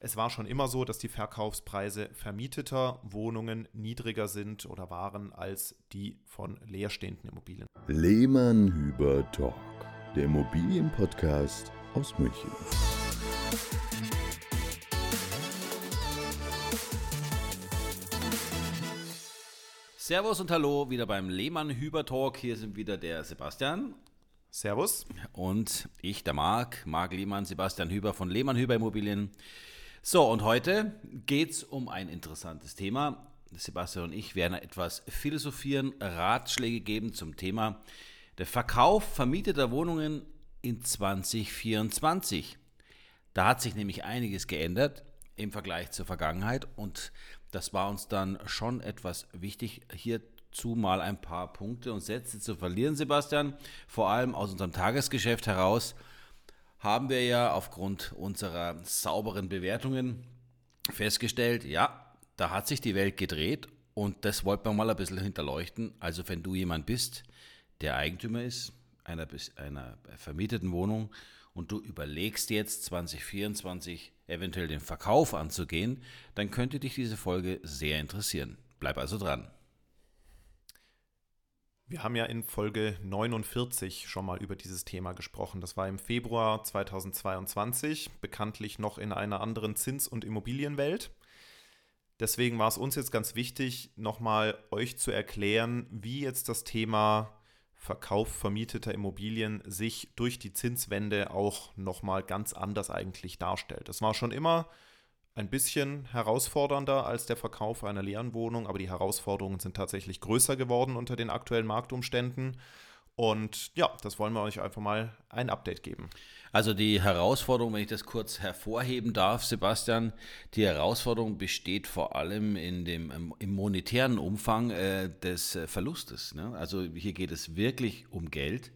Es war schon immer so, dass die Verkaufspreise vermieteter Wohnungen niedriger sind oder waren als die von leerstehenden Immobilien. Lehmann Hüber Talk, der Immobilienpodcast aus München. Servus und Hallo, wieder beim Lehmann Hüber Talk. Hier sind wieder der Sebastian Servus. und ich, der Marc, Marc Lehmann, Sebastian Hüber von Lehmann Hüber Immobilien. So, und heute geht es um ein interessantes Thema. Sebastian und ich werden etwas philosophieren, Ratschläge geben zum Thema der Verkauf vermieteter Wohnungen in 2024. Da hat sich nämlich einiges geändert im Vergleich zur Vergangenheit und das war uns dann schon etwas wichtig, hierzu mal ein paar Punkte und Sätze zu verlieren, Sebastian. Vor allem aus unserem Tagesgeschäft heraus haben wir ja aufgrund unserer sauberen Bewertungen festgestellt, ja, da hat sich die Welt gedreht und das wollten wir mal ein bisschen hinterleuchten. Also wenn du jemand bist, der Eigentümer ist einer, einer vermieteten Wohnung und du überlegst jetzt 2024 eventuell den Verkauf anzugehen, dann könnte dich diese Folge sehr interessieren. Bleib also dran. Wir haben ja in Folge 49 schon mal über dieses Thema gesprochen. Das war im Februar 2022, bekanntlich noch in einer anderen Zins- und Immobilienwelt. Deswegen war es uns jetzt ganz wichtig, nochmal euch zu erklären, wie jetzt das Thema Verkauf vermieteter Immobilien sich durch die Zinswende auch nochmal ganz anders eigentlich darstellt. Das war schon immer ein bisschen herausfordernder als der Verkauf einer leeren Wohnung, aber die Herausforderungen sind tatsächlich größer geworden unter den aktuellen Marktumständen. Und ja, das wollen wir euch einfach mal ein Update geben. Also die Herausforderung, wenn ich das kurz hervorheben darf, Sebastian, die Herausforderung besteht vor allem in dem, ähm, im monetären Umfang äh, des äh, Verlustes. Ne? Also hier geht es wirklich um Geld.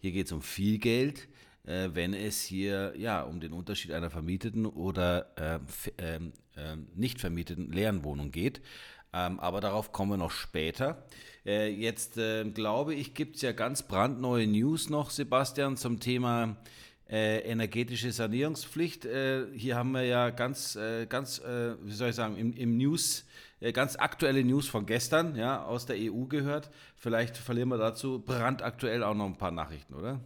Hier geht es um viel Geld, äh, wenn es hier ja um den Unterschied einer vermieteten oder äh, ähm, ähm, nicht vermieteten leeren Wohnung geht. Ähm, aber darauf kommen wir noch später. Äh, jetzt äh, glaube ich, gibt es ja ganz brandneue News noch, Sebastian, zum Thema äh, energetische Sanierungspflicht. Äh, hier haben wir ja ganz, äh, ganz, äh, wie soll ich sagen, im, im News, äh, ganz aktuelle News von gestern, ja, aus der EU gehört. Vielleicht verlieren wir dazu brandaktuell auch noch ein paar Nachrichten, oder?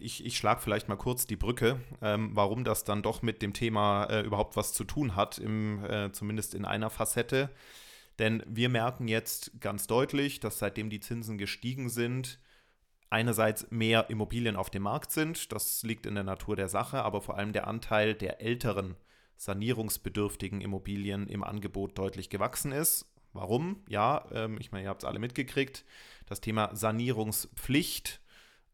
Ich, ich schlage vielleicht mal kurz die Brücke, ähm, warum das dann doch mit dem Thema äh, überhaupt was zu tun hat, im, äh, zumindest in einer Facette. Denn wir merken jetzt ganz deutlich, dass seitdem die Zinsen gestiegen sind, einerseits mehr Immobilien auf dem Markt sind. Das liegt in der Natur der Sache, aber vor allem der Anteil der älteren sanierungsbedürftigen Immobilien im Angebot deutlich gewachsen ist. Warum? Ja, ähm, ich meine, ihr habt es alle mitgekriegt. Das Thema Sanierungspflicht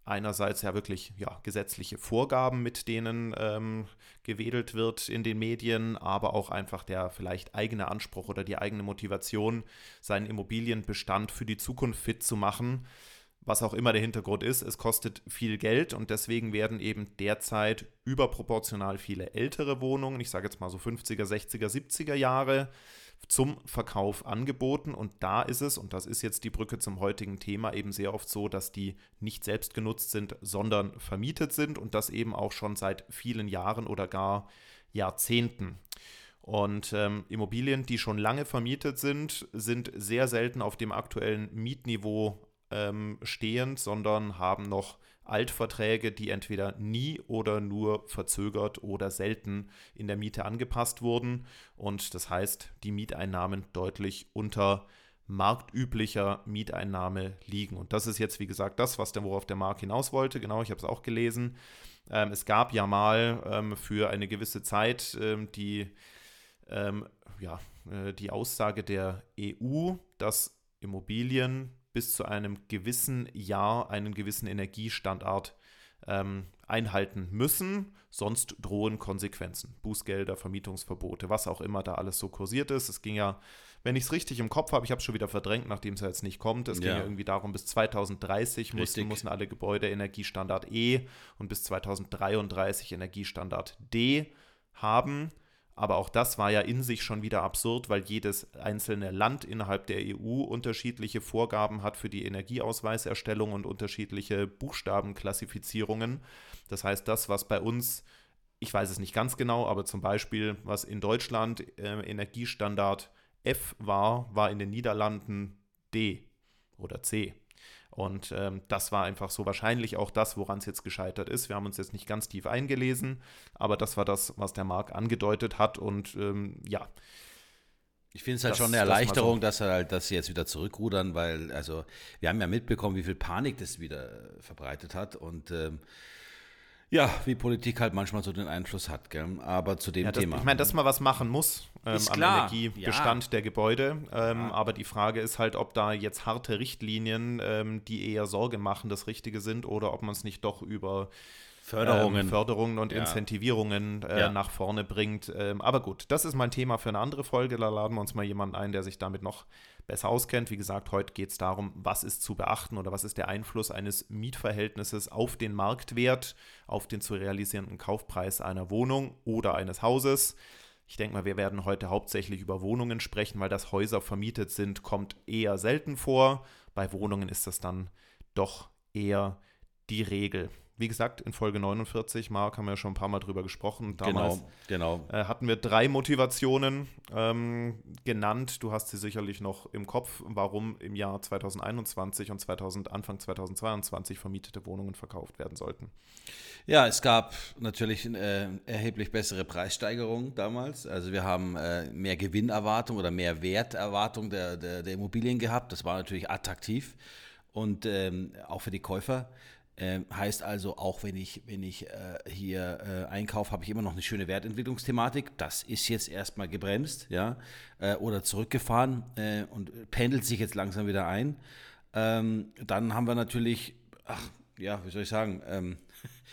einerseits ja wirklich ja, gesetzliche Vorgaben, mit denen ähm, gewedelt wird in den Medien, aber auch einfach der vielleicht eigene Anspruch oder die eigene Motivation, seinen Immobilienbestand für die Zukunft fit zu machen. Was auch immer der Hintergrund ist, es kostet viel Geld und deswegen werden eben derzeit überproportional viele ältere Wohnungen, ich sage jetzt mal so 50er, 60er, 70er Jahre, zum Verkauf angeboten. Und da ist es, und das ist jetzt die Brücke zum heutigen Thema, eben sehr oft so, dass die nicht selbst genutzt sind, sondern vermietet sind und das eben auch schon seit vielen Jahren oder gar Jahrzehnten. Und ähm, Immobilien, die schon lange vermietet sind, sind sehr selten auf dem aktuellen Mietniveau ähm, stehend, sondern haben noch Altverträge, die entweder nie oder nur verzögert oder selten in der Miete angepasst wurden. Und das heißt, die Mieteinnahmen deutlich unter marktüblicher Mieteinnahme liegen. Und das ist jetzt, wie gesagt, das, was der, worauf der Markt hinaus wollte. Genau, ich habe es auch gelesen. Ähm, es gab ja mal ähm, für eine gewisse Zeit ähm, die, ähm, ja, äh, die Aussage der EU, dass Immobilien bis zu einem gewissen Jahr einen gewissen Energiestandard ähm, einhalten müssen, sonst drohen Konsequenzen. Bußgelder, Vermietungsverbote, was auch immer da alles so kursiert ist. Es ging ja, wenn ich es richtig im Kopf habe, ich habe es schon wieder verdrängt, nachdem es ja jetzt nicht kommt. Es ging Ja. ja irgendwie darum, bis 2030 mussten, mussten alle Gebäude Energiestandard E und bis 2033 Energiestandard D haben. Aber auch das war ja in sich schon wieder absurd, weil jedes einzelne Land innerhalb der EU unterschiedliche Vorgaben hat für die Energieausweiserstellung und unterschiedliche Buchstabenklassifizierungen. Das heißt, das, was bei uns ich weiß es nicht ganz genau, aber zum Beispiel, was in Deutschland äh, Energiestandard F war, war in den Niederlanden D oder C. Und ähm, das war einfach so wahrscheinlich auch das, woran es jetzt gescheitert ist. Wir haben uns jetzt nicht ganz tief eingelesen, aber das war das, was der Marc angedeutet hat. Und ähm, ja. Ich finde es halt das, schon eine Erleichterung, so. dass, halt, dass sie jetzt wieder zurückrudern, weil, also, wir haben ja mitbekommen, wie viel Panik das wieder verbreitet hat. Und ähm, ja, wie Politik halt manchmal so den Einfluss hat, gell? aber zu dem ja, das, Thema. Ich meine, dass man was machen muss ähm, am Energiebestand ja. der Gebäude, ähm, ja. aber die Frage ist halt, ob da jetzt harte Richtlinien, ähm, die eher Sorge machen, das Richtige sind oder ob man es nicht doch über Förderungen, ähm, Förderungen und Incentivierungen äh, nach vorne bringt. Ähm, aber gut, das ist mein Thema für eine andere Folge. Da laden wir uns mal jemanden ein, der sich damit noch besser auskennt. Wie gesagt, heute geht es darum, was ist zu beachten oder was ist der Einfluss eines Mietverhältnisses auf den Marktwert, auf den zu realisierenden Kaufpreis einer Wohnung oder eines Hauses. Ich denke mal, wir werden heute hauptsächlich über Wohnungen sprechen, weil das Häuser vermietet sind, kommt eher selten vor. Bei Wohnungen ist das dann doch eher die Regel wie gesagt, in Folge 49, Marc, haben wir ja schon ein paar Mal drüber gesprochen. Damals genau, genau. Äh, hatten wir drei Motivationen ähm, genannt. Du hast sie sicherlich noch im Kopf, warum im Jahr 2021 und 2000, Anfang 2022 vermietete Wohnungen verkauft werden sollten. Ja, es gab natürlich äh, erheblich bessere Preissteigerungen damals. Also wir haben äh, mehr Gewinnerwartung oder mehr Werterwartung der, der, der, Immobilien gehabt. Das war natürlich attraktiv und ähm, auch für die Käufer. Ähm, heißt also, auch wenn ich, wenn ich äh, hier äh, einkaufe, habe ich immer noch eine schöne Wertentwicklungsthematik. Das ist jetzt erstmal gebremst, ja, äh, oder zurückgefahren äh, und pendelt sich jetzt langsam wieder ein. Ähm, dann haben wir natürlich, ach, ja, wie soll ich sagen, ähm,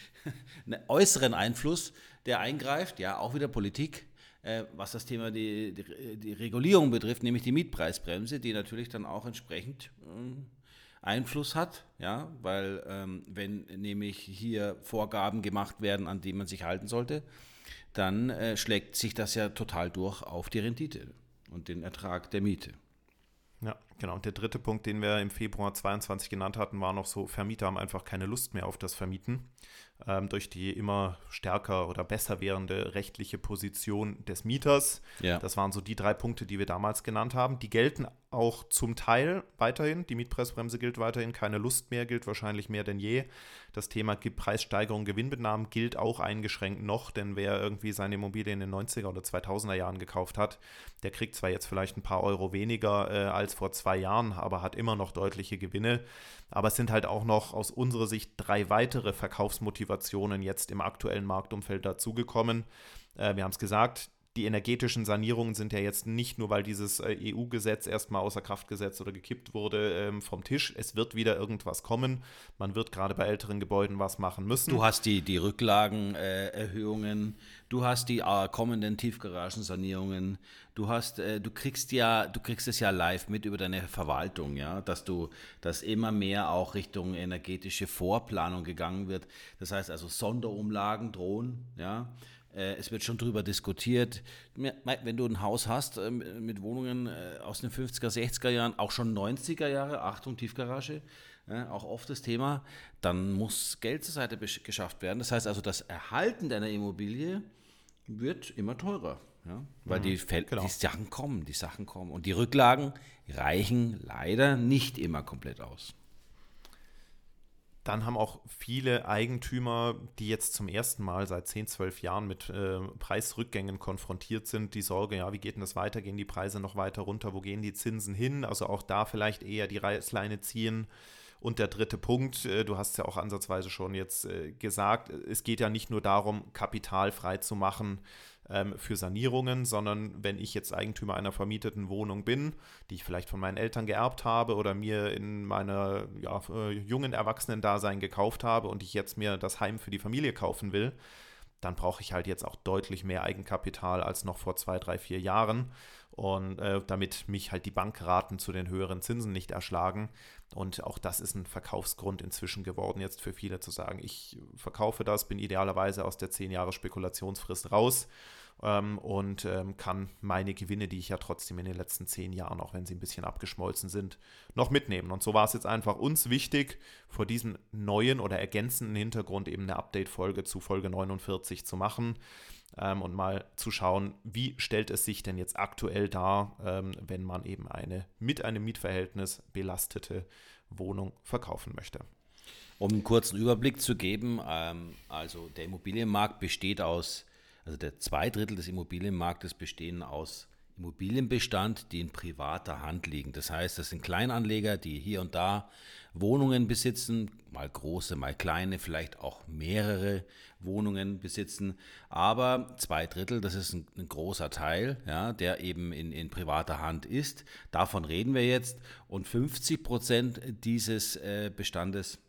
einen äußeren Einfluss, der eingreift, ja, auch wieder Politik äh, was das Thema die, die, die, Regulierung betrifft, nämlich die Mietpreisbremse, die natürlich dann auch entsprechend ähm, Einfluss hat, ja, weil ähm, wenn nämlich hier Vorgaben gemacht werden, an die man sich halten sollte, dann äh, schlägt sich das ja total durch auf die Rendite und den Ertrag der Miete. Ja, genau. Und der dritte Punkt, den wir im Februar 22 genannt hatten, war noch so, Vermieter haben einfach keine Lust mehr auf das Vermieten. Ähm, durch die immer stärker oder besser werdende rechtliche Position des Mieters. Ja. Das waren so die drei Punkte, die wir damals genannt haben. Die gelten auch zum Teil weiterhin. Die Mietpreisbremse gilt weiterhin. Keine Lust mehr gilt wahrscheinlich mehr denn je. Das Thema Preissteigerung, Gewinnbenahmen gilt auch eingeschränkt noch, denn wer irgendwie seine Immobilie in den 90er oder 2000er Jahren gekauft hat, der kriegt zwar jetzt vielleicht ein paar Euro weniger äh, als vor zwei Jahren, aber hat immer noch deutliche Gewinne. Aber es sind halt auch noch aus unserer Sicht drei weitere Verkaufsmotivationen jetzt im aktuellen Marktumfeld dazugekommen. Äh, wir haben es gesagt, die energetischen Sanierungen sind ja jetzt nicht nur, weil dieses äh, EU-Gesetz erstmal außer Kraft gesetzt oder gekippt wurde, ähm, vom Tisch. Es wird wieder irgendwas kommen. Man wird gerade bei älteren Gebäuden was machen müssen. Du hast die, die Rücklagenerhöhungen, äh, du hast die äh, kommenden Tiefgaragensanierungen, du hast, du kriegst ja, du kriegst es ja live mit über deine Verwaltung, ja, dass du, dass immer mehr auch Richtung energetische Vorplanung gegangen wird. Das heißt also Sonderumlagen drohen, ja. Äh, es wird schon darüber diskutiert. Wenn du ein Haus hast ähm, mit Wohnungen äh, aus den 50er, 60er Jahren, auch schon 90er Jahre, Achtung, Tiefgarage, auch oft das Thema, dann muss Geld zur Seite geschafft werden. Das heißt also, das Erhalten deiner Immobilie wird immer teurer. Ja? Weil mhm, die, genau. die Sachen kommen, die Sachen kommen. Und die Rücklagen reichen leider nicht immer komplett aus. Dann haben auch viele Eigentümer, die jetzt zum ersten Mal seit 10, 12 Jahren mit äh, Preisrückgängen konfrontiert sind, die Sorge, ja, wie geht denn das weiter? Gehen die Preise noch weiter runter? Wo gehen die Zinsen hin? Also auch da vielleicht eher die Reißleine ziehen. Und der dritte Punkt, äh, du hast es ja auch ansatzweise schon jetzt äh, gesagt, es geht ja nicht nur darum, Kapital frei zu machen, ähm, für Sanierungen, sondern wenn ich jetzt Eigentümer einer vermieteten Wohnung bin, die ich vielleicht von meinen Eltern geerbt habe oder mir in meiner ja, äh, jungen Erwachsenen-Dasein gekauft habe und ich jetzt mir das Heim für die Familie kaufen will, dann brauche ich halt jetzt auch deutlich mehr Eigenkapital als noch vor zwei, drei, vier Jahren. Und äh, damit mich halt die Bankraten zu den höheren Zinsen nicht erschlagen. Und auch das ist ein Verkaufsgrund inzwischen geworden, jetzt für viele zu sagen, ich verkaufe das, bin idealerweise aus der 10 Jahre Spekulationsfrist raus ähm, und ähm, kann meine Gewinne, die ich ja trotzdem in den letzten zehn Jahren, auch wenn sie ein bisschen abgeschmolzen sind, noch mitnehmen. Und so war es jetzt einfach uns wichtig, vor diesem neuen oder ergänzenden Hintergrund eben eine Update-Folge zu Folge 49 zu machen ähm, und mal zu schauen, wie stellt es sich denn jetzt aktuell dar, ähm, wenn man eben eine mit einem Mietverhältnis belastete Wohnung verkaufen möchte. Um einen kurzen Überblick zu geben, ähm, also der Immobilienmarkt besteht aus, also der zwei Drittel des Immobilienmarktes bestehen aus Immobilienbestand, die in privater Hand liegen. Das heißt, das sind Kleinanleger, die hier und da Wohnungen besitzen, mal große, mal kleine, vielleicht auch mehrere Wohnungen besitzen. Aber zwei Drittel, das ist ein, ein großer Teil, ja, der eben in, in, privater Hand ist. Davon reden wir jetzt. Und 50 Prozent dieses äh, Bestandes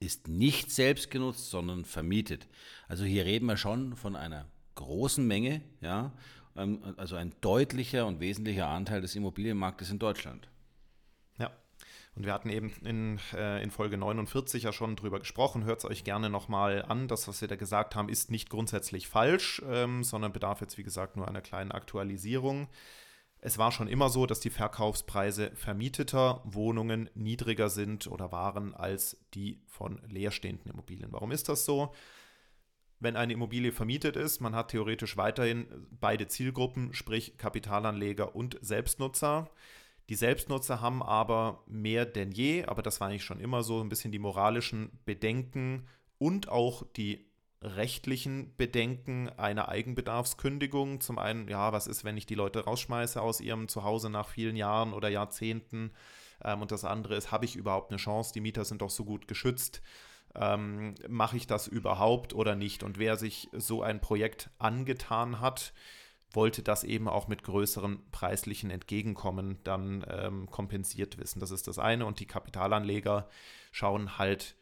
ist nicht selbst genutzt, sondern vermietet. Also hier reden wir schon von einer großen Menge, ja, ähm, also ein deutlicher und wesentlicher Anteil des Immobilienmarktes in Deutschland. Ja. Und wir hatten eben in, äh, in Folge 49 ja schon drüber gesprochen. Hört es euch gerne nochmal an. Das, was wir da gesagt haben, ist nicht grundsätzlich falsch, ähm, sondern bedarf jetzt, wie gesagt, nur einer kleinen Aktualisierung. Es war schon immer so, dass die Verkaufspreise vermieteter Wohnungen niedriger sind oder waren als die von leerstehenden Immobilien. Warum ist das so? Wenn eine Immobilie vermietet ist, man hat theoretisch weiterhin beide Zielgruppen, sprich Kapitalanleger und Selbstnutzer. Die Selbstnutzer haben aber mehr denn je, aber das war eigentlich schon immer so, ein bisschen die moralischen Bedenken und auch die rechtlichen Bedenken einer Eigenbedarfskündigung. Zum einen, ja, was ist, wenn ich die Leute rausschmeiße aus ihrem Zuhause nach vielen Jahren oder Jahrzehnten? Ähm, und das andere ist, habe ich überhaupt eine Chance? Die Mieter sind doch so gut geschützt. Ähm, Mache ich das überhaupt oder nicht? Und wer sich so ein Projekt angetan hat, wollte das eben auch mit größeren preislichen Entgegenkommen dann ähm, kompensiert wissen. Das ist das eine. Und die Kapitalanleger schauen halt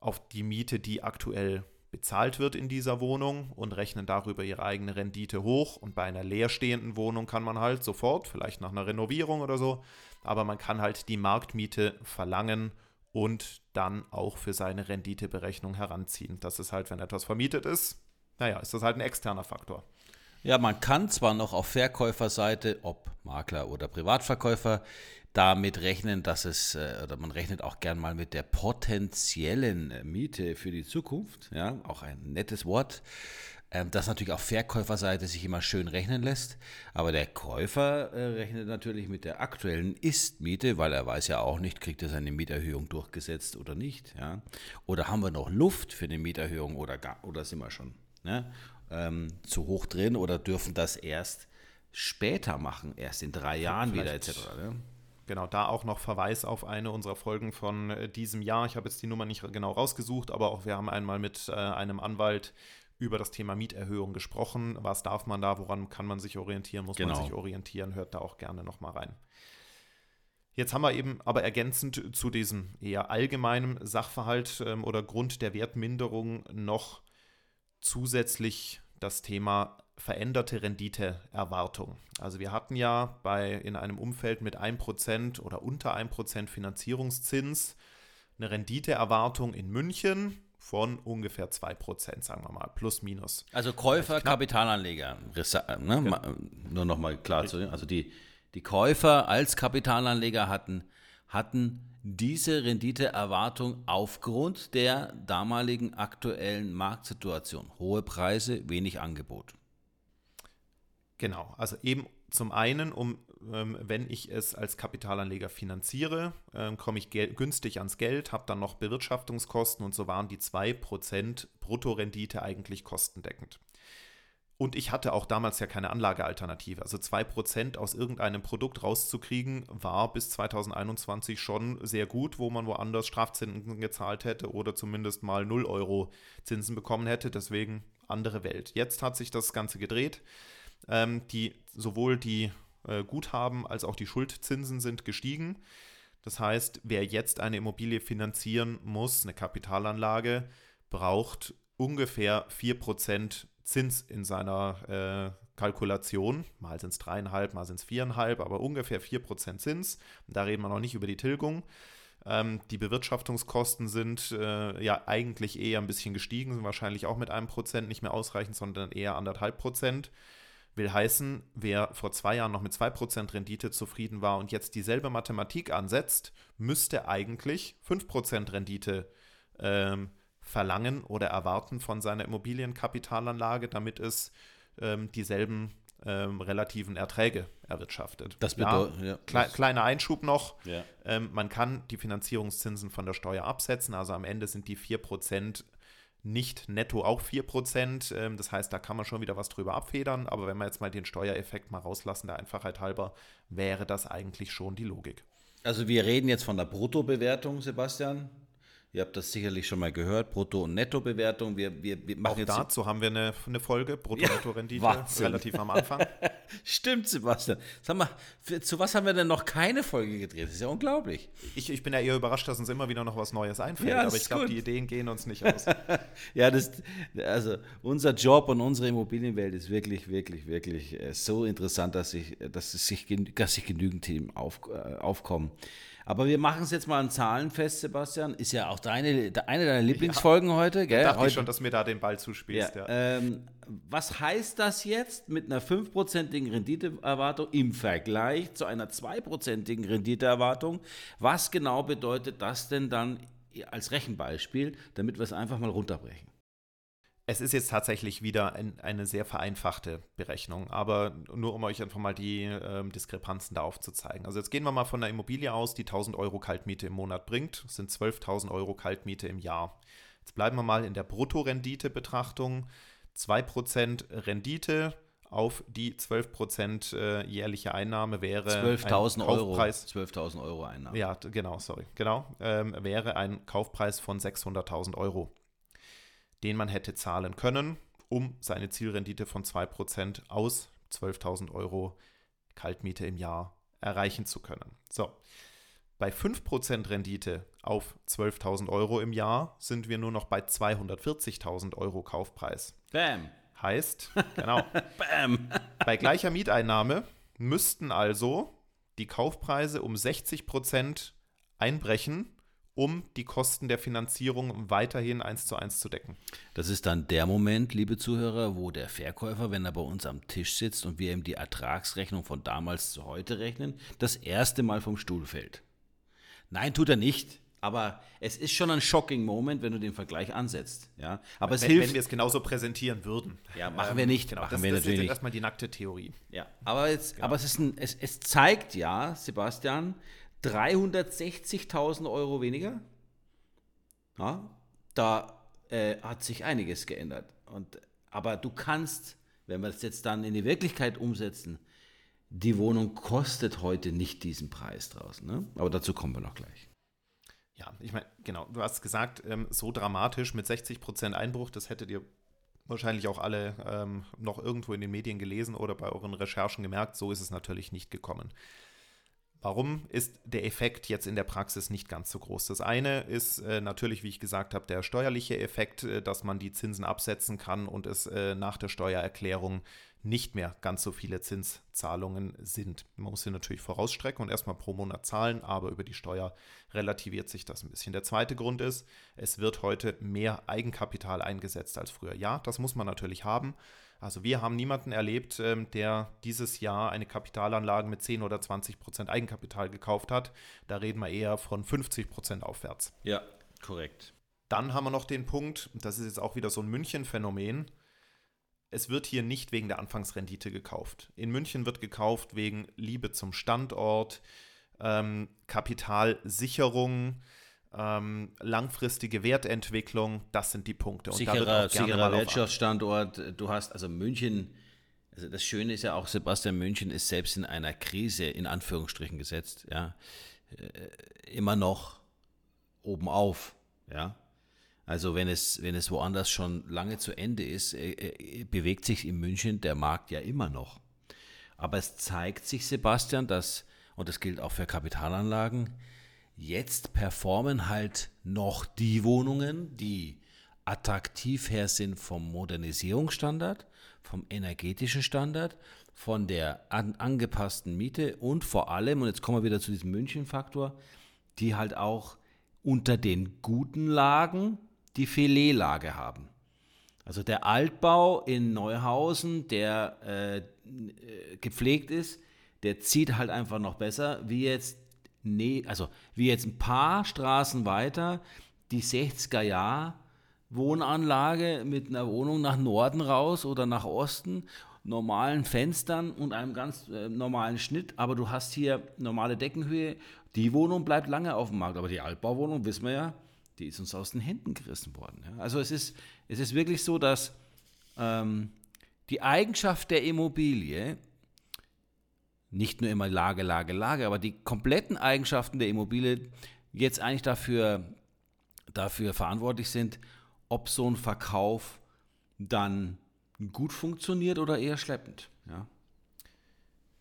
auf die Miete, die aktuell bezahlt wird in dieser Wohnung und rechnen darüber ihre eigene Rendite hoch. Und bei einer leerstehenden Wohnung kann man halt sofort, vielleicht nach einer Renovierung oder so, aber man kann halt die Marktmiete verlangen und dann auch für seine Renditeberechnung heranziehen. Das ist halt, wenn etwas vermietet ist, naja, ist das halt ein externer Faktor. Ja, man kann zwar noch auf Verkäuferseite, ob Makler oder Privatverkäufer, damit rechnen, dass es, äh, oder man rechnet auch gern mal mit der potenziellen Miete für die Zukunft, ja, auch ein nettes Wort, ähm, das natürlich auf Verkäuferseite sich immer schön rechnen lässt, aber der Käufer äh, rechnet natürlich mit der aktuellen Ist-Miete, weil er weiß ja auch nicht, kriegt er seine Mieterhöhung durchgesetzt oder nicht, ja, oder haben wir noch Luft für eine Mieterhöhung oder, gar, oder sind wir schon ne, ähm, zu hoch drin oder dürfen das erst später machen, erst in drei Jahren Vielleicht. wieder etc. Ne? Genau, da auch noch Verweis auf eine unserer Folgen von äh, diesem Jahr. Ich habe jetzt die Nummer nicht genau rausgesucht, aber auch wir haben einmal mit äh, einem Anwalt über das Thema Mieterhöhung gesprochen. Was darf man da? Woran kann man sich orientieren? Muss genau. man sich orientieren? Hört da auch gerne nochmal rein. Jetzt haben wir eben aber ergänzend zu diesem eher allgemeinen Sachverhalt ähm, oder Grund der Wertminderung noch zusätzlich das Thema veränderte Renditeerwartung. Also wir hatten ja bei in einem Umfeld mit 1% oder unter 1% Finanzierungszins eine Renditeerwartung in München von ungefähr 2%, sagen wir mal, plus minus. Also Käufer, Kapitalanleger, ne? ja. nur nochmal klar zu also die, die Käufer als Kapitalanleger hatten, hatten diese Renditeerwartung aufgrund der damaligen aktuellen Marktsituation. Hohe Preise, wenig Angebot. Genau, also eben zum einen, um, ähm, wenn ich es als Kapitalanleger finanziere, ähm, komme ich günstig ans Geld, habe dann noch Bewirtschaftungskosten und so waren die 2% Bruttorendite eigentlich kostendeckend. Und ich hatte auch damals ja keine Anlagealternative. Also 2% aus irgendeinem Produkt rauszukriegen, war bis 2021 schon sehr gut, wo man woanders Strafzinsen gezahlt hätte oder zumindest mal 0 Euro Zinsen bekommen hätte. Deswegen andere Welt. Jetzt hat sich das Ganze gedreht. Ähm, die, sowohl die äh, Guthaben als auch die Schuldzinsen sind gestiegen. Das heißt, wer jetzt eine Immobilie finanzieren muss, eine Kapitalanlage, braucht ungefähr 4% Zins in seiner äh, Kalkulation. Mal sind es dreieinhalb, mal sind es viereinhalb, aber ungefähr 4% Zins. Da reden wir noch nicht über die Tilgung. Ähm, die Bewirtschaftungskosten sind äh, ja eigentlich eher ein bisschen gestiegen, sind wahrscheinlich auch mit einem Prozent nicht mehr ausreichend, sondern eher anderthalb Prozent. Will heißen, wer vor zwei Jahren noch mit 2% Rendite zufrieden war und jetzt dieselbe Mathematik ansetzt, müsste eigentlich 5% Rendite ähm, verlangen oder erwarten von seiner Immobilienkapitalanlage, damit es ähm, dieselben ähm, relativen Erträge erwirtschaftet. Das bedeutet, ja, ja, Kle kleiner Einschub noch. Ja. Ähm, man kann die Finanzierungszinsen von der Steuer absetzen. Also am Ende sind die 4% nicht netto auch 4%. Ähm, das heißt, da kann man schon wieder was drüber abfedern. Aber wenn wir jetzt mal den Steuereffekt mal rauslassen, der Einfachheit halber, wäre das eigentlich schon die Logik. Also wir reden jetzt von der Bruttobewertung, Sebastian. Ihr habt das sicherlich schon mal gehört, Brutto- und Nettobewertung. Wir, wir, wir machen Auch jetzt dazu haben wir eine, eine Folge, Brutto-Netto-Rendite, Ja, relativ am Anfang. Stimmt, Sebastian. Sag mal, für, zu was haben wir denn noch keine Folge gedreht? Das ist ja unglaublich. Ich, ich bin ja eher überrascht, dass uns immer wieder noch was Neues einfällt, Ja, aber ich glaube, die Ideen gehen uns nicht aus. Ja, das, also unser Job und unsere Immobilienwelt ist wirklich, wirklich, wirklich äh, so interessant, dass, ich, dass, es sich, dass sich genügend Themen auf, äh, aufkommen. Aber wir machen es jetzt mal an Zahlen fest, Sebastian. Ist ja auch deine, de- eine deiner Lieblingsfolgen heute, gell? Dachte heute, ich schon, dass mir da den Ball ja, zuspielst. Ja. Ähm, was heißt das jetzt mit einer 5%igen Renditeerwartung im Vergleich zu einer 2%igen Renditeerwartung? Was genau bedeutet das denn dann als Rechenbeispiel, damit wir es einfach mal runterbrechen? Es ist jetzt tatsächlich wieder ein, eine sehr vereinfachte Berechnung, aber nur um euch einfach mal die ähm, Diskrepanzen da aufzuzeigen. Also jetzt gehen wir mal von einer Immobilie aus, die 1000 Euro Kaltmiete im Monat bringt. Das sind 12.000 Euro Kaltmiete im Jahr. Jetzt bleiben wir mal in der Bruttorendite-Betrachtung. 2% Rendite auf die 12% äh, jährliche Einnahme wäre ein 12.000 Euro. Kaufpreis 12.000 Euro Einnahmen. Ja, genau, sorry. Genau, ähm, wäre ein Kaufpreis von 600.000 Euro, den man hätte zahlen können, um seine Zielrendite von 2% aus 12.000 Euro Kaltmiete im Jahr erreichen zu können. So, bei 5% Rendite auf 12.000 Euro im Jahr sind wir nur noch bei 240.000 Euro Kaufpreis. Bam. Heißt, genau, Bam. bei gleicher Mieteinnahme müssten also die Kaufpreise um 60 Prozent einbrechen, um die Kosten der Finanzierung weiterhin eins zu eins zu decken. Das ist dann der Moment, liebe Zuhörer, wo der Verkäufer, wenn er bei uns am Tisch sitzt und wir ihm die Ertragsrechnung von damals zu heute rechnen, das erste Mal vom Stuhl fällt. Nein, tut er nicht. Aber es ist schon ein shocking Moment, wenn du den Vergleich ansetzt. Ja, aber es Wenn, hilft. wenn wir es genauso präsentieren würden. Ja, machen wir nicht, Genau, machen das, wir das ist natürlich nicht. erstmal die nackte Theorie. Ja, aber, jetzt, aber es, ist ein, es, es zeigt ja, Sebastian, 360.000 Euro weniger. Ja, da äh, hat sich einiges geändert. Und, aber du kannst, wenn wir das jetzt dann in die Wirklichkeit umsetzen, die Wohnung kostet heute nicht diesen Preis draußen. Ne? Aber dazu kommen wir noch gleich. Ja, ich meine, genau, du hast gesagt, ähm, so dramatisch mit 60 Prozent Einbruch, das hättet ihr wahrscheinlich auch alle ähm, noch irgendwo in den Medien gelesen oder bei euren Recherchen gemerkt. So ist es natürlich nicht gekommen. Warum ist der Effekt jetzt in der Praxis nicht ganz so groß? Das eine ist äh, natürlich, wie ich gesagt habe, der steuerliche Effekt, äh, dass man die Zinsen absetzen kann und es äh, nach der Steuererklärung nicht mehr ganz so viele Zinszahlungen sind. Man muss sie natürlich vorausstrecken und erstmal pro Monat zahlen, aber über die Steuer relativiert sich das ein bisschen. Der zweite Grund ist, es wird heute mehr Eigenkapital eingesetzt als früher. Ja, das muss man natürlich haben. Also wir haben niemanden erlebt, ähm, der dieses Jahr eine Kapitalanlage mit 10 oder 20 Prozent Eigenkapital gekauft hat. Da reden wir eher von 50 Prozent aufwärts. Ja, korrekt. Dann haben wir noch den Punkt, das ist jetzt auch wieder so ein München-Phänomen. Es wird hier nicht wegen der Anfangsrendite gekauft. In München wird gekauft wegen Liebe zum Standort, ähm, Kapitalsicherung, ähm, langfristige Wertentwicklung. Das sind die Punkte. Und sicherer sicherer Wirtschaftsstandort. Du hast also München. Also das Schöne ist ja auch, Sebastian München ist selbst in einer Krise in Anführungsstrichen gesetzt, ja, äh, immer noch oben auf, ja. Also wenn es, wenn es woanders schon lange zu Ende ist, äh, äh, bewegt sich in München der Markt ja immer noch. Aber es zeigt sich, Sebastian, dass, und das gilt auch für Kapitalanlagen, jetzt performen halt noch die Wohnungen, die attraktiv her sind vom Modernisierungsstandard, vom energetischen Standard, von der an, angepassten Miete und vor allem, und jetzt kommen wir wieder zu diesem München-Faktor, die halt auch unter den guten Lagen die Filetlage haben. Also der Altbau in Neuhausen, der äh, äh gepflegt ist, der zieht halt einfach noch besser, wie jetzt, nee, also wie jetzt ein paar Straßen weiter die 60er Jahr Wohnanlage mit einer Wohnung nach Norden raus oder nach Osten, normalen Fenstern und einem ganz äh, normalen Schnitt, aber du hast hier normale Deckenhöhe. Die Wohnung bleibt lange auf dem Markt, aber die Altbauwohnung, wissen wir ja, die ist uns aus den Händen gerissen worden. Ja. Also es ist, es ist wirklich so, dass ähm, die Eigenschaft der Immobilie nicht nur immer Lage, Lage, Lage, aber die kompletten Eigenschaften der Immobilie jetzt eigentlich dafür, dafür verantwortlich sind, ob so ein Verkauf dann gut funktioniert oder eher schleppend. Ja.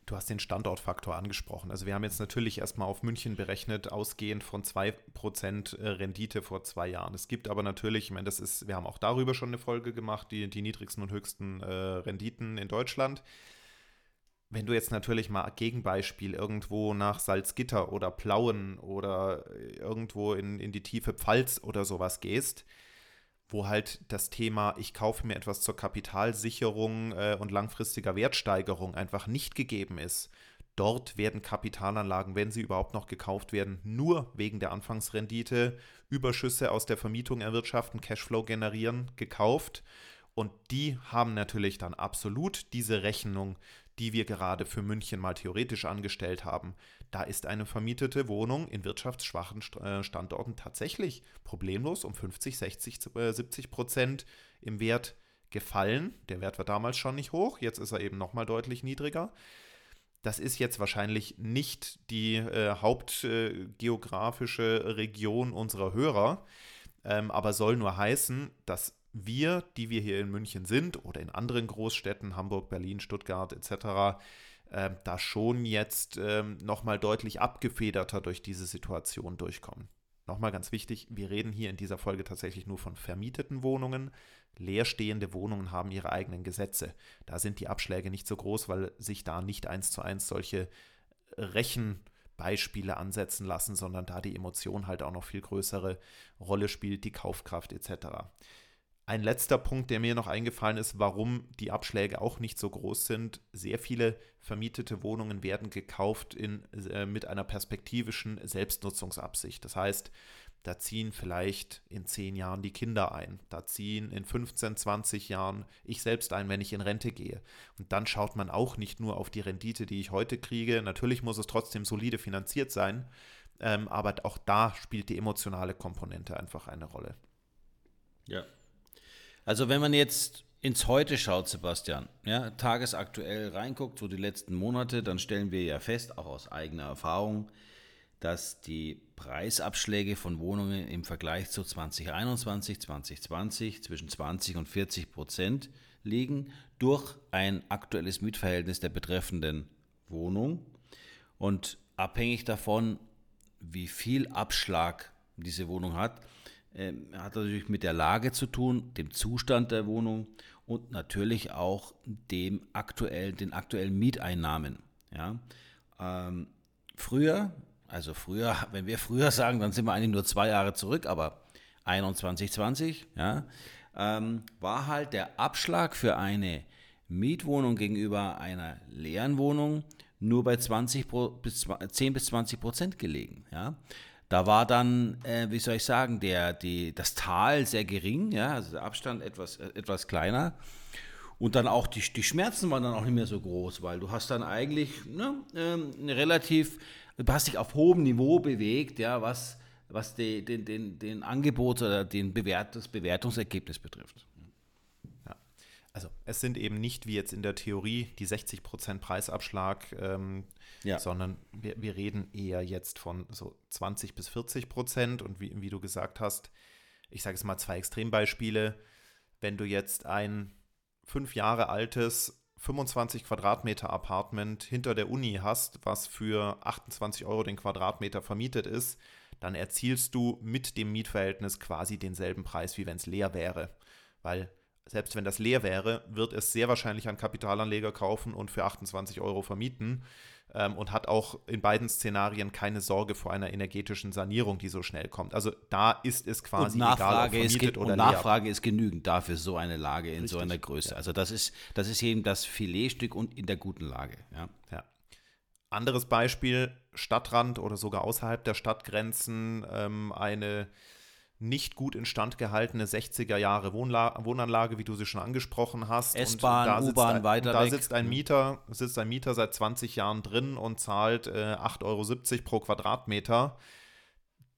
Du hast den Standortfaktor angesprochen. Also wir haben jetzt natürlich erstmal auf München berechnet, ausgehend von 2% äh, Rendite vor zwei Jahren. Es gibt aber natürlich, ich meine, das ist, wir haben auch darüber schon eine Folge gemacht, die, die niedrigsten und höchsten äh, Renditen in Deutschland. Wenn du jetzt natürlich mal Gegenbeispiel irgendwo nach Salzgitter oder Plauen oder irgendwo in, in die tiefe Pfalz oder sowas gehst, wo halt das Thema, ich kaufe mir etwas zur Kapitalsicherung äh, und langfristiger Wertsteigerung einfach nicht gegeben ist. Dort werden Kapitalanlagen, wenn sie überhaupt noch gekauft werden, nur wegen der Anfangsrendite, Überschüsse aus der Vermietung erwirtschaften, Cashflow generieren, gekauft. Und die haben natürlich dann absolut diese Rechnung die wir gerade für München mal theoretisch angestellt haben, da ist eine vermietete Wohnung in wirtschaftsschwachen äh, Standorten tatsächlich problemlos um 50, 60, 70 Prozent im Wert gefallen. Der Wert war damals schon nicht hoch, jetzt ist er eben nochmal deutlich niedriger. Das ist jetzt wahrscheinlich nicht die äh, hauptgeografische äh, Region unserer Hörer, ähm, aber soll nur heißen, dass wir, die wir hier in München sind oder in anderen Großstädten, Hamburg, Berlin, Stuttgart etc., äh, da schon jetzt äh, nochmal deutlich abgefederter durch diese Situation durchkommen. Nochmal ganz wichtig, wir reden hier in dieser Folge tatsächlich nur von vermieteten Wohnungen. Leerstehende Wohnungen haben ihre eigenen Gesetze. Da sind die Abschläge nicht so groß, weil sich da nicht eins zu eins solche Rechenbeispiele ansetzen lassen, sondern da die Emotion halt auch noch viel größere Rolle spielt, die Kaufkraft etc. Ein letzter Punkt, der mir noch eingefallen ist, warum die Abschläge auch nicht so groß sind. Sehr viele vermietete Wohnungen werden gekauft in, äh, mit einer perspektivischen Selbstnutzungsabsicht. Das heißt, da ziehen vielleicht in zehn Jahren die Kinder ein. Da ziehen in 15, 20 Jahren ich selbst ein, wenn ich in Rente gehe. Und dann schaut man auch nicht nur auf die Rendite, die ich heute kriege. Natürlich muss es trotzdem solide finanziert sein. Ähm, aber auch da spielt die emotionale Komponente einfach eine Rolle. Ja, also wenn man jetzt ins Heute schaut, Sebastian, ja, tagesaktuell reinguckt, so die letzten Monate, dann stellen wir ja fest, auch aus eigener Erfahrung, dass die Preisabschläge von Wohnungen im Vergleich zu 2021, 2020 zwischen 20 und 40 Prozent liegen durch ein aktuelles Mietverhältnis der betreffenden Wohnung. Und abhängig davon, wie viel Abschlag diese Wohnung hat, ähm, hat natürlich mit der Lage zu tun, dem Zustand der Wohnung und natürlich auch dem aktuellen, den aktuellen Mieteinnahmen. Ja. Ähm, früher, also früher, wenn wir früher sagen, dann sind wir eigentlich nur zwei Jahre zurück, aber 21, 20, ja, ähm, war halt der Abschlag für eine Mietwohnung gegenüber einer leeren Wohnung nur bei 20 bis 10 bis 20 Prozent gelegen. Ja. Da war dann, äh, wie soll ich sagen, der, die, das Tal sehr gering, ja, also der Abstand etwas, äh, etwas kleiner. Und dann auch die, die Schmerzen waren dann auch nicht mehr so groß, weil du hast dann eigentlich ne, ähm, relativ, du hast dich auf hohem Niveau bewegt, ja, was, was die, den, den, den Angebot oder den Bewert, das Bewertungsergebnis betrifft. Also es sind eben nicht wie jetzt in der Theorie die 60% Preisabschlag, ähm, ja. sondern wir, wir reden eher jetzt von so 20 bis 40 Prozent und wie, wie du gesagt hast, ich sage es mal zwei Extrembeispiele, wenn du jetzt ein fünf Jahre altes 25 Quadratmeter Apartment hinter der Uni hast, was für 28 Euro den Quadratmeter vermietet ist, dann erzielst du mit dem Mietverhältnis quasi denselben Preis, wie wenn es leer wäre. Weil selbst wenn das leer wäre, wird es sehr wahrscheinlich ein Kapitalanleger kaufen und für 28 Euro vermieten ähm, und hat auch in beiden Szenarien keine Sorge vor einer energetischen Sanierung, die so schnell kommt. Also da ist es quasi und Nachfrage egal, ob ist, oder und Nachfrage ist genügend dafür, so eine Lage in Richtig. so einer Größe. Also das ist, das ist eben das Filetstück und in der guten Lage. Ja. Ja. Anderes Beispiel, Stadtrand oder sogar außerhalb der Stadtgrenzen, ähm, eine nicht gut instand gehaltene 60er Jahre Wohnla Wohnanlage, wie du sie schon angesprochen hast. Und S-Bahn, da sitzt U-Bahn, ein- weiter Da weg. sitzt ein Mieter, sitzt ein Mieter seit 20 Jahren drin und zahlt äh, 8,70 Euro pro Quadratmeter.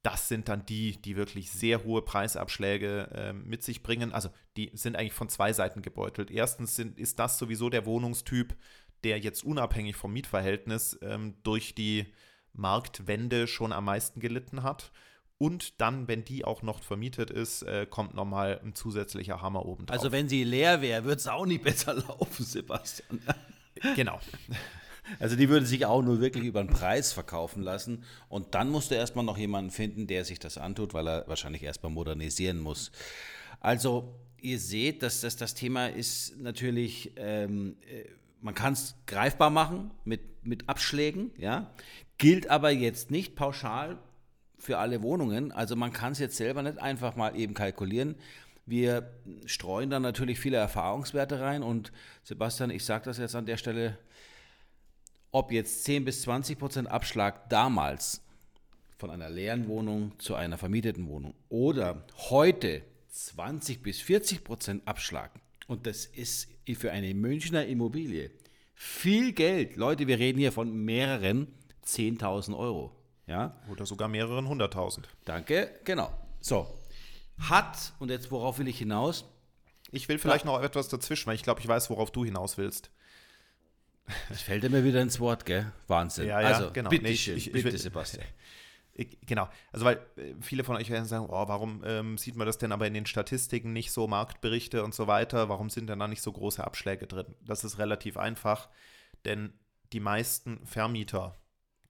Das sind dann die, die wirklich sehr hohe Preisabschläge äh, mit sich bringen. Also die sind eigentlich von zwei Seiten gebeutelt. Erstens sind, ist das sowieso der Wohnungstyp, der jetzt unabhängig vom Mietverhältnis ähm, durch die Marktwende schon am meisten gelitten hat. Und dann, wenn die auch noch vermietet ist, äh, kommt nochmal ein zusätzlicher Hammer oben drauf. Also wenn sie leer wäre, würde es auch nicht besser laufen, Sebastian. genau. Also die würde sich auch nur wirklich über den Preis verkaufen lassen. Und dann musst du erstmal noch jemanden finden, der sich das antut, weil er wahrscheinlich erstmal modernisieren muss. Also ihr seht, dass das, das Thema ist natürlich, ähm, äh, man kann es greifbar machen mit, mit Abschlägen, ja, gilt aber jetzt nicht pauschal für alle Wohnungen. Also man kann es jetzt selber nicht einfach mal eben kalkulieren. Wir streuen da natürlich viele Erfahrungswerte rein und Sebastian, ich sage das jetzt an der Stelle, ob jetzt 10 bis 20 Prozent Abschlag damals von einer leeren Wohnung zu einer vermieteten Wohnung oder heute 20 bis 40 Prozent Abschlag und das ist für eine Münchner Immobilie viel Geld. Leute, wir reden hier von mehreren 10.000 Euro. Ja, Oder sogar mehreren hunderttausend. danke, genau. So, hat, und jetzt worauf will ich hinaus? Ich will vielleicht noch etwas dazwischen, weil ich glaube, ich weiß, worauf du hinaus willst. Es fällt mir wieder ins Wort, gell? Wahnsinn. Ja, ja, also, genau. bitte Nee, ich- schön, ich- ich bitte will- Sebastian. Ich, genau, also weil äh, viele von euch werden sagen, oh, warum ähm, sieht man das denn aber in den Statistiken nicht so, Marktberichte und so weiter, warum sind denn da nicht so große Abschläge drin? Das ist relativ einfach, denn die meisten Vermieter,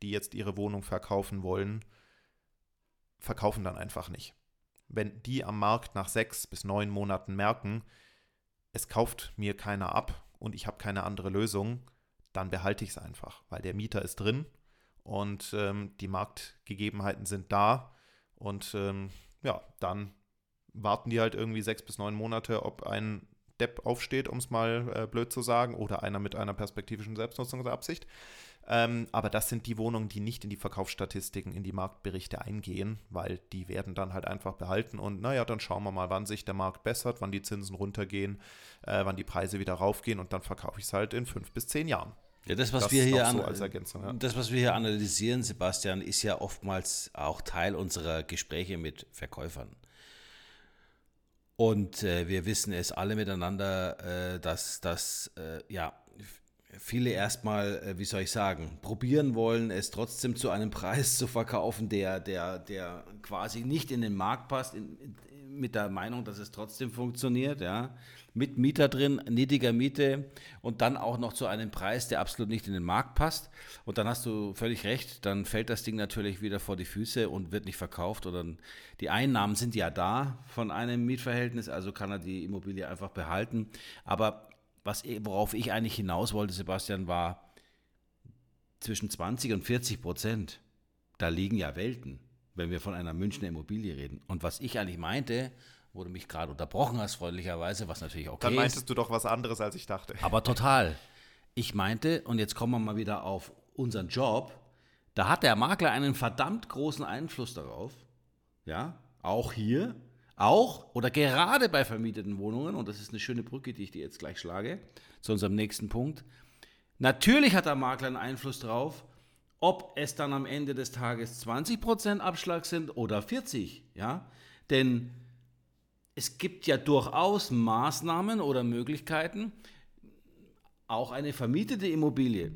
die jetzt ihre Wohnung verkaufen wollen, verkaufen dann einfach nicht. Wenn die am Markt nach sechs bis neun Monaten merken, es kauft mir keiner ab und ich habe keine andere Lösung, dann behalte ich es einfach, weil der Mieter ist drin und ähm, die Marktgegebenheiten sind da und ähm, ja, dann warten die halt irgendwie sechs bis neun Monate, ob ein Depp aufsteht, um es mal äh, blöd zu sagen, oder einer mit einer perspektivischen Selbstnutzungsabsicht. Ähm, aber das sind die Wohnungen, die nicht in die Verkaufsstatistiken, in die Marktberichte eingehen, weil die werden dann halt einfach behalten und naja, dann schauen wir mal, wann sich der Markt bessert, wann die Zinsen runtergehen, äh, wann die Preise wieder raufgehen und dann verkaufe ich es halt in fünf bis zehn Jahren. Ja, das, was Das wir hier so an, als Ergänzung, ja. das, was wir hier analysieren, Sebastian, ist ja oftmals auch Teil unserer Gespräche mit Verkäufern. Und äh, wir wissen es alle miteinander, äh, dass, dass äh, ja, viele erstmal, äh, wie soll ich sagen, probieren wollen, es trotzdem zu einem Preis zu verkaufen, der, der, der quasi nicht in den Markt passt, in, in, mit der Meinung, dass es trotzdem funktioniert, ja. Mit Mieter drin, niedriger Miete und dann auch noch zu einem Preis, der absolut nicht in den Markt passt. Und dann hast du völlig recht, dann fällt das Ding natürlich wieder vor die Füße und wird nicht verkauft. Oder die Einnahmen sind ja da von einem Mietverhältnis, also kann er die Immobilie einfach behalten. Aber was, worauf ich eigentlich hinaus wollte, Sebastian, war zwischen 20 und 40 Prozent. Da liegen ja Welten, wenn wir von einer Münchner Immobilie reden. Und was ich eigentlich meinte, wo du mich gerade unterbrochen hast, freundlicherweise, was natürlich okay Dann ist. meintest du doch was anderes, als ich dachte. Aber total. Ich meinte, und jetzt kommen wir mal wieder auf unseren Job, da hat der Makler einen verdammt großen Einfluss darauf. Ja, auch hier, auch oder gerade bei vermieteten Wohnungen, und das ist eine schöne Brücke, die ich dir jetzt gleich schlage, zu unserem nächsten Punkt. Natürlich hat der Makler einen Einfluss darauf, ob es dann am Ende des Tages 20% Abschlag sind oder 40, ja? Denn es gibt ja durchaus Maßnahmen oder Möglichkeiten, auch eine vermietete Immobilie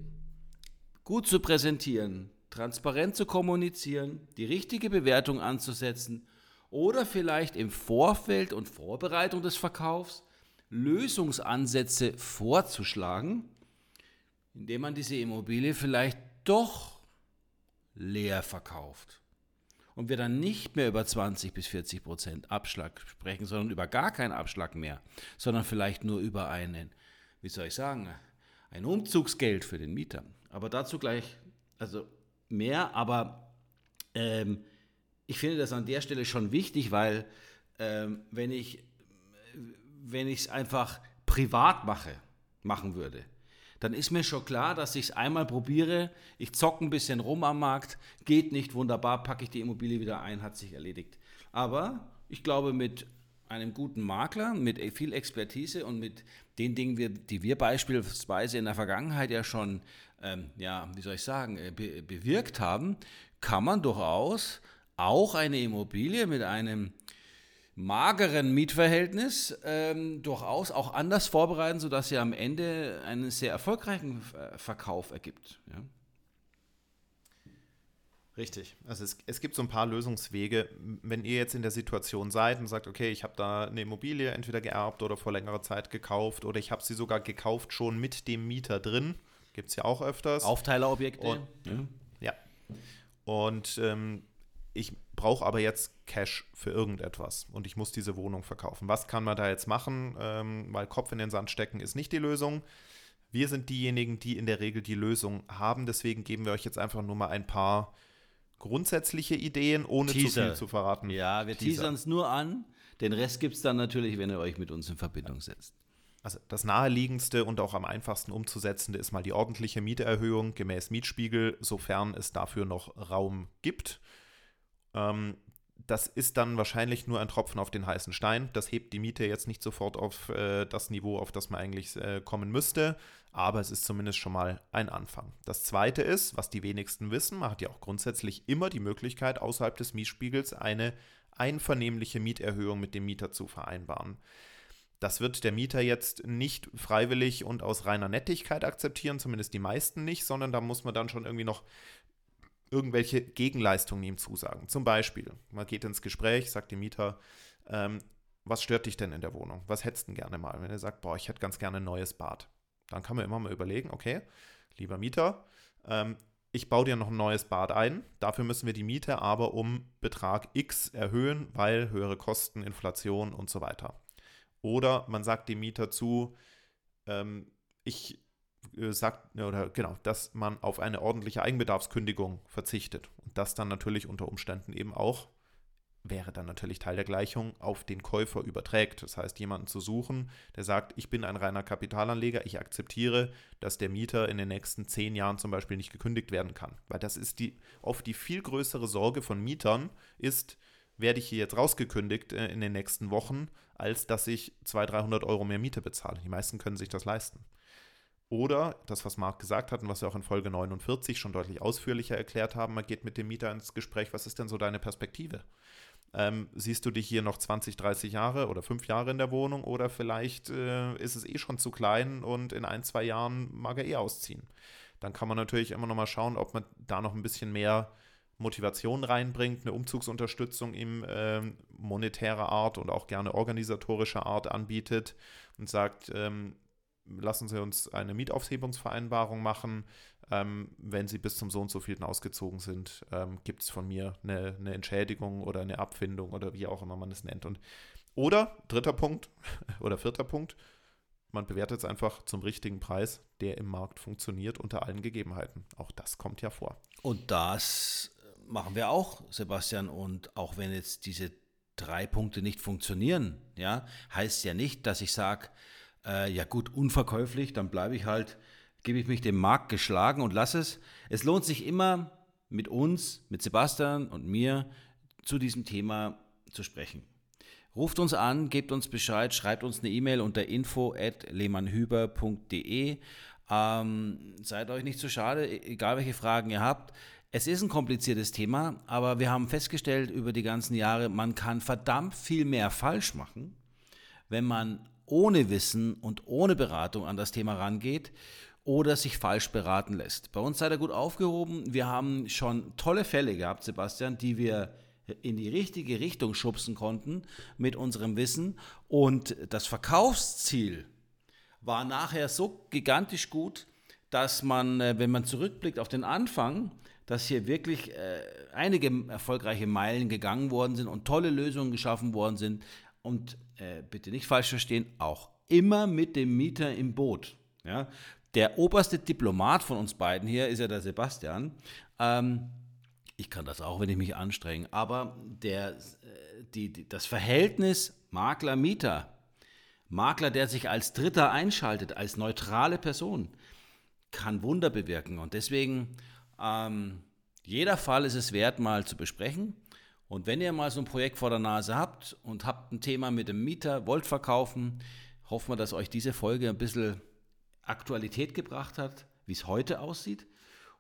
gut zu präsentieren, transparent zu kommunizieren, die richtige Bewertung anzusetzen oder vielleicht im Vorfeld und Vorbereitung des Verkaufs Lösungsansätze vorzuschlagen, indem man diese Immobilie vielleicht doch leer verkauft. und wir dann nicht mehr über 20 bis 40 Prozent Abschlag sprechen, sondern über gar keinen Abschlag mehr, sondern vielleicht nur über einen, wie soll ich sagen, ein Umzugsgeld für den Mieter. Aber dazu gleich, also mehr, aber ähm, ich finde das an der Stelle schon wichtig, weil ähm, wenn ich wenn es einfach privat mache, machen würde, dann ist mir schon klar, dass ich es einmal probiere, ich zocke ein bisschen rum am Markt, geht nicht, wunderbar, packe ich die Immobilie wieder ein, hat sich erledigt. Aber ich glaube, mit einem guten Makler, mit viel Expertise und mit den Dingen, die wir beispielsweise in der Vergangenheit ja schon, ähm, ja, wie soll ich sagen, äh, be bewirkt haben, kann man durchaus auch eine Immobilie mit einem mageren Mietverhältnis ähm, durchaus auch anders vorbereiten, sodass sie am Ende einen sehr erfolgreichen äh, Verkauf ergibt. Ja? Richtig. Also es, es, gibt so ein paar Lösungswege. Wenn ihr jetzt in der Situation seid und sagt, okay, ich habe da eine Immobilie entweder geerbt oder vor längerer Zeit gekauft oder ich habe sie sogar gekauft schon mit dem Mieter drin, gibt es ja auch öfters. Aufteilerobjekte. Und, ja. ja. Und ähm, ich brauche aber jetzt Cash für irgendetwas und ich muss diese Wohnung verkaufen. Was kann man da jetzt machen? Ähm, weil Kopf in den Sand stecken ist nicht die Lösung. Wir sind diejenigen, die in der Regel die Lösung haben. Deswegen geben wir euch jetzt einfach nur mal ein paar grundsätzliche Ideen, ohne Teaser. zu viel zu verraten. Ja, wir teasern es nur an. Den Rest gibt es dann natürlich, wenn ihr euch mit uns in Verbindung setzt. Also das naheliegendste und auch am einfachsten umzusetzende ist mal die ordentliche Mieterhöhung gemäß Mietspiegel, sofern es dafür noch Raum gibt. Ähm, das ist dann wahrscheinlich nur ein Tropfen auf den heißen Stein. Das hebt die Miete jetzt nicht sofort auf äh, das Niveau, auf das man eigentlich äh, kommen müsste, aber es ist zumindest schon mal ein Anfang. Das zweite ist, was die wenigsten wissen, man hat ja auch grundsätzlich immer die Möglichkeit, außerhalb des Mietspiegels eine einvernehmliche Mieterhöhung mit dem Mieter zu vereinbaren. Das wird der Mieter jetzt nicht freiwillig und aus reiner Nettigkeit akzeptieren, zumindest die meisten nicht, sondern da muss man dann schon irgendwie noch irgendwelche Gegenleistungen ihm zusagen. Zum Beispiel, man geht ins Gespräch, sagt dem Mieter, ähm, was stört dich denn in der Wohnung? Was hättest du denn gerne mal? Wenn er sagt, boah, ich hätte ganz gerne ein neues Bad. Dann kann man immer mal überlegen, okay, lieber Mieter, ähm, ich baue dir noch ein neues Bad ein. Dafür müssen wir die Miete aber um Betrag X erhöhen, weil höhere Kosten, Inflation und so weiter. Oder man sagt dem Mieter zu, ähm, ich äh, sagt, oder genau, dass man auf eine ordentliche Eigenbedarfskündigung verzichtet. Und das dann natürlich unter Umständen eben auch, wäre dann natürlich Teil der Gleichung, auf den Käufer überträgt. Das heißt, jemanden zu suchen, der sagt, ich bin ein reiner Kapitalanleger, ich akzeptiere, dass der Mieter in den nächsten zehn Jahren zum Beispiel nicht gekündigt werden kann. Weil das ist die oft die viel größere Sorge von Mietern, ist, werde ich hier jetzt rausgekündigt äh, in den nächsten Wochen, als dass ich 200, 300 Euro mehr Miete bezahle. Die meisten können sich das leisten. Oder das, was Marc gesagt hat und was wir auch in Folge 49 schon deutlich ausführlicher erklärt haben, man geht mit dem Mieter ins Gespräch, was ist denn so deine Perspektive? Ähm, siehst du dich hier noch 20, 30 Jahre oder fünf Jahre in der Wohnung oder vielleicht äh, ist es eh schon zu klein und in ein, zwei Jahren mag er eh ausziehen? Dann kann man natürlich immer noch mal schauen, ob man da noch ein bisschen mehr Motivation reinbringt, eine Umzugsunterstützung ihm äh, monetärer Art und auch gerne organisatorischer Art anbietet und sagt, ähm, lassen Sie uns eine Mietaufhebungsvereinbarung machen. Ähm, wenn Sie bis zum so und so vielten ausgezogen sind, ähm, gibt es von mir eine, eine, Entschädigung oder eine Abfindung oder wie auch immer man es nennt. Und, oder dritter Punkt oder vierter Punkt, man bewertet es einfach zum richtigen Preis, der im Markt funktioniert unter allen Gegebenheiten. Auch das kommt ja vor. Und das machen wir auch, Sebastian. Und auch wenn jetzt diese drei Punkte nicht funktionieren, ja, heißt ja nicht, dass ich sage, äh, ja gut, unverkäuflich, dann bleibe ich halt, gebe ich mich dem Markt geschlagen und lasse es. Es lohnt sich immer mit uns, mit Sebastian und mir zu diesem Thema zu sprechen. Ruft uns an, gebt uns Bescheid, schreibt uns eine E-Mail unter info.lehmannhüber.de. Ähm, seid euch nicht zu so schade, e-, egal welche Fragen ihr habt. Es ist ein kompliziertes Thema, aber wir haben festgestellt über die ganzen Jahre, man kann verdammt viel mehr falsch machen, wenn man ohne Wissen und ohne Beratung an das Thema rangeht oder sich falsch beraten lässt. Bei uns seid ihr gut aufgehoben. Wir haben schon tolle Fälle gehabt, Sebastian, die wir in die richtige Richtung schubsen konnten mit unserem Wissen. Und das Verkaufsziel war nachher so gigantisch gut, dass man, äh, wenn man zurückblickt auf den Anfang, dass hier wirklich äh, einige erfolgreiche Meilen gegangen worden sind und tolle Lösungen geschaffen worden sind. Und äh, bitte nicht falsch verstehen, auch immer mit dem Mieter im Boot. Ja? Der oberste Diplomat von uns beiden hier ist ja der Sebastian. Ähm, ich kann das auch, wenn ich mich anstrenge, aber der, äh, die, die, das Verhältnis Makler-Mieter, Makler, der sich als Dritter einschaltet, als neutrale Person, kann Wunder bewirken. Und deswegen, ähm, jeder Fall ist es wert, mal zu besprechen. Und wenn ihr mal so ein Projekt vor der Nase habt und habt ein Thema mit dem Mieter, wollt verkaufen, hoffen wir, dass euch diese Folge ein bisschen Aktualität gebracht hat, wie es heute aussieht.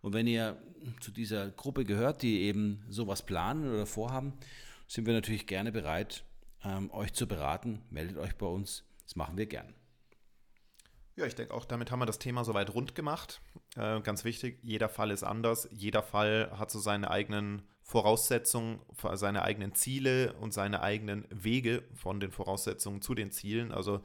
Und wenn ihr zu dieser Gruppe gehört, die eben sowas planen oder vorhaben, sind wir natürlich gerne bereit, ähm, euch zu beraten. Meldet euch bei uns. Das machen wir gern. Ja, ich denke auch, damit haben wir das Thema soweit rund gemacht. Äh, ganz wichtig, jeder Fall ist anders. Jeder Fall hat so seine eigenen Voraussetzungen, seine eigenen Ziele und seine eigenen Wege von den Voraussetzungen zu den Zielen. Also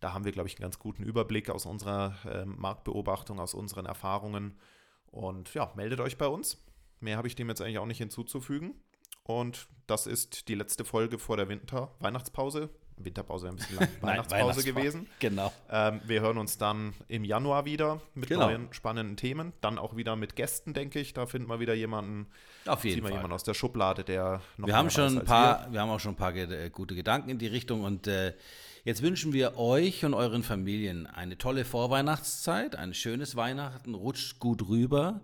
da haben wir, glaube ich, einen ganz guten Überblick aus unserer äh, Marktbeobachtung, aus unseren Erfahrungen. Und ja, meldet euch bei uns. Mehr habe ich dem jetzt eigentlich auch nicht hinzuzufügen. Und das ist die letzte Folge vor der Winter-Weihnachtspause. Winterpause ein bisschen lang, Weihnachtspause gewesen. Genau. Ähm, wir hören uns dann im Januar wieder mit genau. neuen spannenden Themen. Dann auch wieder mit Gästen, denke ich. Da finden wir wieder jemanden. Auf jeden Fall. jemanden aus der Schublade, der noch wir haben schon ein paar, wir. wir. haben auch schon ein paar äh, gute Gedanken in die Richtung und äh, jetzt wünschen wir euch und euren Familien eine tolle Vorweihnachtszeit, ein schönes Weihnachten, rutscht gut rüber.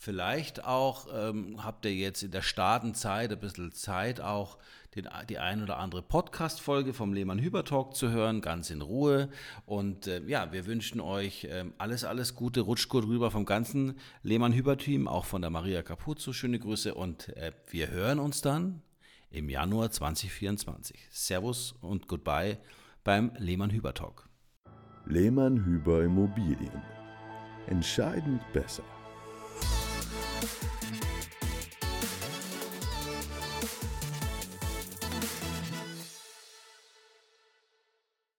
Vielleicht auch ähm, habt ihr jetzt in der Startenzeit ein bisschen Zeit, auch den, die ein oder andere Podcast-Folge vom Lehmann Hüber Talk zu hören, ganz in Ruhe. Und äh, ja, wir wünschen euch äh, alles, alles Gute. Rutscht gut rüber vom ganzen Lehmann Hüber Team, auch von der Maria Capuzzo. Schöne Grüße und äh, wir hören uns dann im Januar 2024. Servus und Goodbye beim Lehmann Hüber Talk. Lehmann Hüber Immobilien. Entscheidend besser.